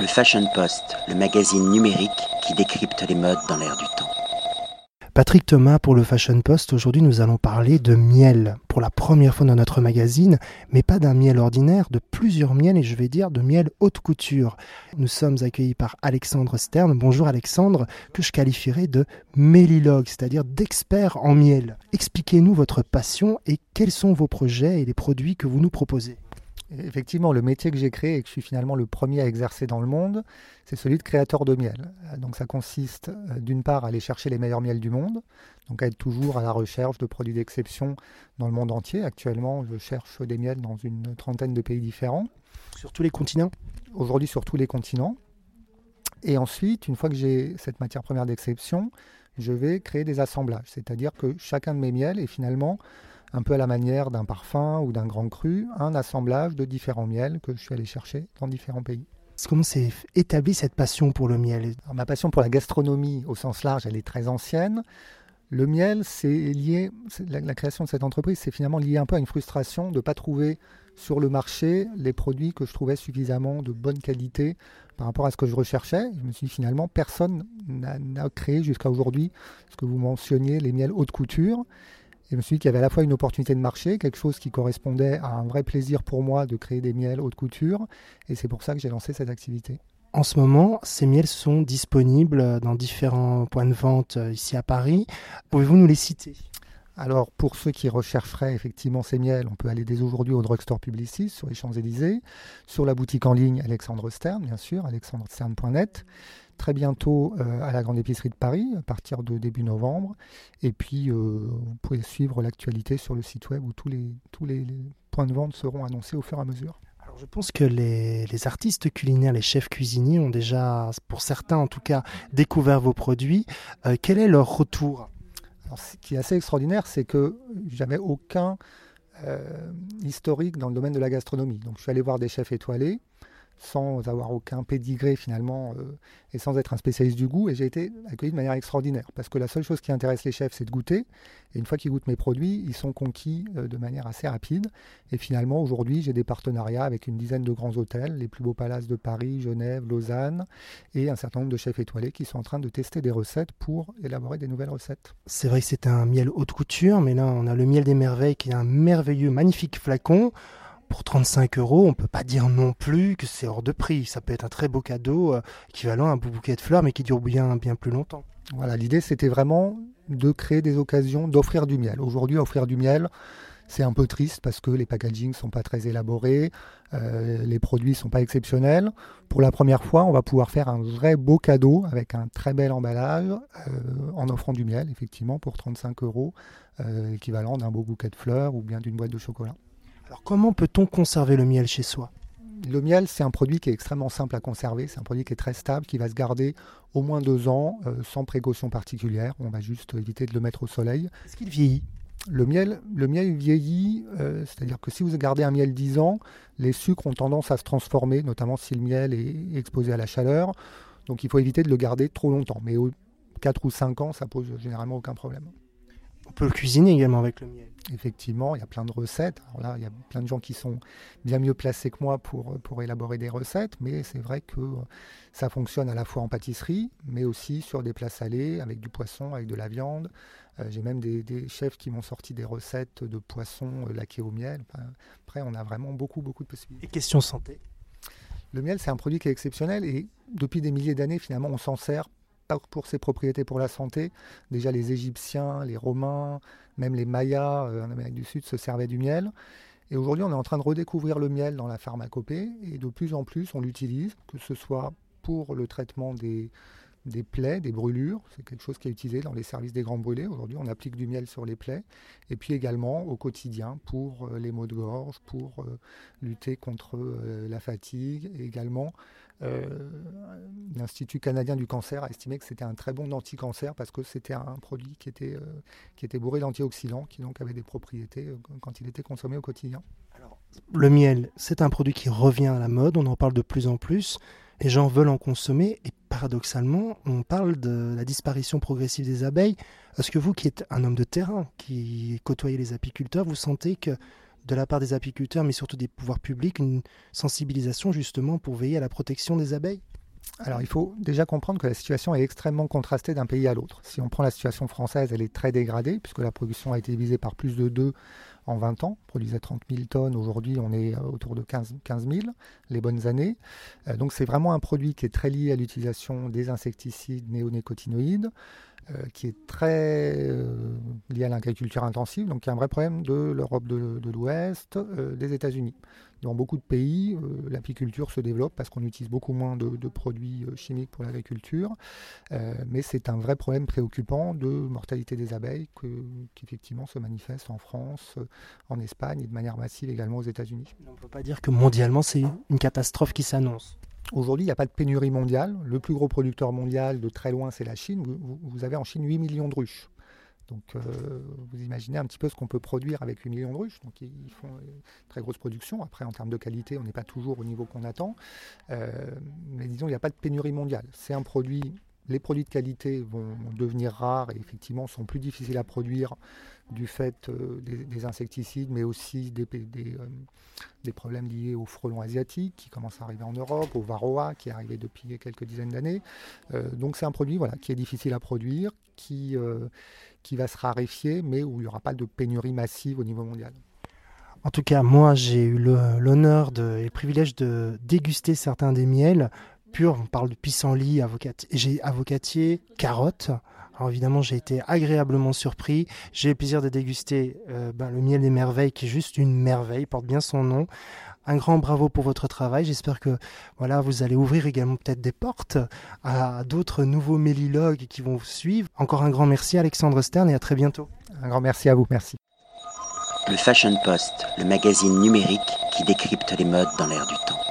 Le Fashion Post, le magazine numérique qui décrypte les modes dans l'air du temps. Patrick Thomas pour le Fashion Post. Aujourd'hui, nous allons parler de miel pour la première fois dans notre magazine, mais pas d'un miel ordinaire, de plusieurs miels et je vais dire de miel haute couture. Nous sommes accueillis par Alexandre Stern. Bonjour Alexandre, que je qualifierais de mélilogue, c'est-à-dire d'expert en miel. Expliquez-nous votre passion et quels sont vos projets et les produits que vous nous proposez. Effectivement, le métier que j'ai créé et que je suis finalement le premier à exercer dans le monde, c'est celui de créateur de miel. Donc ça consiste euh, d'une part à aller chercher les meilleurs miels du monde, donc à être toujours à la recherche de produits d'exception dans le monde entier. Actuellement, je cherche des miels dans une trentaine de pays différents. Sur tous les continents? Aujourd'hui sur tous les continents. Et ensuite, une fois que j'ai cette matière première d'exception, je vais créer des assemblages. C'est-à-dire que chacun de mes miels est finalement un peu à la manière d'un parfum ou d'un grand cru, un assemblage de différents miels que je suis allé chercher dans différents pays. Comment s'est établie cette passion pour le miel? Ma passion pour la gastronomie au sens large, elle est très ancienne. Le miel, c'est lié, la, la, création de cette entreprise, c'est finalement lié un peu à une frustration de ne pas trouver sur le marché les produits que je trouvais suffisamment de bonne qualité par rapport à ce que je recherchais. Je me suis dit finalement, personne n'a créé jusqu'à aujourd'hui ce que vous mentionniez, les miels haute couture. Et je me suis dit qu'il y avait à la fois une opportunité de marché, quelque chose qui correspondait à un vrai plaisir pour moi de créer des miels haute couture. Et c'est pour ça que j'ai lancé cette activité. En ce moment, ces miels sont disponibles dans différents points de vente euh, ici à Paris. Pouvez-vous nous les citer? Alors, pour ceux qui rechercheraient effectivement ces miels, on peut aller dès aujourd'hui au drugstore Publicis sur les Champs-Élysées, sur la boutique en ligne Alexandre Stern, bien sûr, alexandrestern.net très bientôt euh, à la Grande Épicerie de Paris, à partir de début novembre. Et puis, euh, vous pouvez suivre l'actualité sur le site web où tous les, tous les, points de vente seront annoncés au fur et à mesure. Alors, je pense que les, artistes culinaires, les chefs cuisiniers ont déjà, pour certains en tout cas, découvert vos produits. Euh, quel est leur retour? Ce qui est assez extraordinaire, c'est que j'avais aucun historique dans le domaine de la gastronomie. Donc, je suis allé voir des chefs étoilés sans avoir aucun pédigré finalement euh, et sans être un spécialiste du goût. Et j'ai été accueilli de manière extraordinaire parce que la seule chose qui intéresse les chefs, c'est de goûter. Et une fois qu'ils goûtent mes produits, ils sont conquis euh, de manière assez rapide. Et finalement, aujourd'hui, j'ai des partenariats avec une dizaine de grands hôtels, les plus beaux palaces de Paris, Genève, Lausanne, et un certain nombre de chefs étoilés qui sont en train de tester des recettes pour élaborer des nouvelles recettes. C'est vrai que c'est un miel haute couture, mais là, on a le miel des merveilles qui est un merveilleux, magnifique flacon pour 35 euros, on peut pas dire non plus que c'est hors de prix. Ça peut être un très beau cadeau euh, équivalent à un beau bouquet de fleurs, mais qui dure bien, plus longtemps. Voilà, l'idée c'était vraiment de créer des occasions d'offrir du miel. Aujourd'hui, offrir du miel, c'est un peu triste parce que les packagings sont pas très élaborés, euh, les produits sont pas exceptionnels. Pour la première fois, on va pouvoir faire un vrai beau cadeau avec un très bel emballage euh, en offrant du miel, effectivement, pour 35 euros, équivalent d'un beau bouquet de fleurs ou bien d'une boîte de chocolat. Alors comment peut-on conserver le miel chez soi? Le miel, c'est un produit qui est extrêmement simple à conserver. C'est un produit qui est très stable, qui va se garder au moins deux ans, euh, sans précaution particulière. On va juste éviter de le mettre au soleil. Est-ce qu'il vieillit? Le miel, le miel vieillit, euh, c'est-à-dire que si vous gardez un miel 10 ans, les sucres ont tendance à se transformer, notamment si le miel est exposé à la chaleur. Donc il faut éviter de le garder trop longtemps. Mais au 4 ou 5 ans, ça pose généralement aucun problème. On peut le cuisiner également avec le miel. Effectivement, il y a plein de recettes. Alors là, il y a plein de gens qui sont bien mieux placés que moi pour, pour élaborer des recettes, mais c'est vrai que ça fonctionne à la fois en pâtisserie, mais aussi sur des plats salés, avec du poisson, avec de la viande. Euh, j'ai même des, chefs qui m'ont sorti des recettes de poisson euh, laqués au miel. après, on a vraiment beaucoup, beaucoup de possibilités. Et question santé Le miel, c'est un produit qui est exceptionnel et depuis des milliers d'années, finalement, on s'en sert pour ses propriétés pour la santé. Déjà, les Égyptiens, les Romains, même les Mayas euh, en Amérique du Sud se servaient du miel. Et aujourd'hui, on est en train de redécouvrir le miel dans la pharmacopée et de plus en plus, on l'utilise, que ce soit pour le traitement des, plaies, des brûlures. C'est quelque chose qui est utilisé dans les services des grands brûlés. Aujourd'hui, on applique du miel sur les plaies. Et puis également au quotidien pour euh, les maux de gorge, pour euh, lutter contre la fatigue. Également, l'Institut canadien du cancer a estimé que c'était un très bon anti-cancer parce que c'était un produit qui était, qui était bourré d'antioxydants, qui donc avait des propriétés quand il était consommé au quotidien. Le miel, c'est un produit qui revient à la mode. On en parle de plus en plus les gens veulent en consommer et paradoxalement, on parle de la disparition progressive des abeilles. Est-ce que vous, qui êtes un homme de terrain, qui côtoyez les apiculteurs, vous sentez que de la part des apiculteurs, mais surtout des pouvoirs publics, une sensibilisation justement pour veiller à la protection des abeilles? Alors il faut déjà comprendre que la situation est extrêmement contrastée d'un pays à l'autre. Si on prend la situation française, elle est très dégradée puisque la production a été divisée par plus de 2 en 20 ans. On produisait 30 000 tonnes, aujourd'hui on est autour de 15, 000 les bonnes années. Euh, donc c'est vraiment un produit qui est très lié à l'utilisation des insecticides néonicotinoïdes. Euh, qui est très euh, lié à l'agriculture intensive, donc il y a un vrai problème de l'Europe de, l'Ouest, euh, des États-Unis. Dans beaucoup de pays, l'apiculture se développe parce qu'on utilise beaucoup moins de, produits chimiques pour l'agriculture, mais c'est un vrai problème préoccupant de mortalité des abeilles qui effectivement se manifeste en France, en Espagne et de manière massive également aux États-Unis. On ne peut pas dire que mondialement c'est une catastrophe qui s'annonce. Aujourd'hui, il n'y a pas de pénurie mondiale. Le plus gros producteur mondial de très loin, c'est la Chine. Vous, avez en Chine 8 millions de ruches. Donc euh, vous imaginez un petit peu ce qu'on peut produire avec 8 millions de ruches. Donc ils font une très grosse production. Après, en termes de qualité, on n'est pas toujours au niveau qu'on attend. Euh, mais disons, il n'y a pas de pénurie mondiale. C'est un produit les produits de qualité vont devenir rares et effectivement sont plus difficiles à produire du fait euh, des, insecticides, mais aussi des, euh, problèmes liés au frelon asiatique qui commence à arriver en Europe, au varroa qui est arrivé depuis quelques dizaines d'années. Euh, donc c'est un produit voilà, qui est difficile à produire, qui, qui va se raréfier, mais où il n'y aura pas de pénurie massive au niveau mondial. En tout cas, moi, j'ai eu l'honneur et le privilège de déguster certains des miels pur. On parle de pissenlit, avocatier, avocatier, carotte. Alors évidemment, j'ai été agréablement surpris. J'ai le plaisir de déguster euh, ben, le miel des merveilles, qui est juste une merveille, porte bien son nom. Un grand bravo pour votre travail. J'espère que voilà, vous allez ouvrir également peut-être des portes à d'autres nouveaux mélilogues qui vont vous suivre. Encore un grand merci Alexandre Stern et à très bientôt. Un grand merci à vous. Merci. Le Fashion Post, le magazine numérique qui décrypte les modes dans l'air du temps.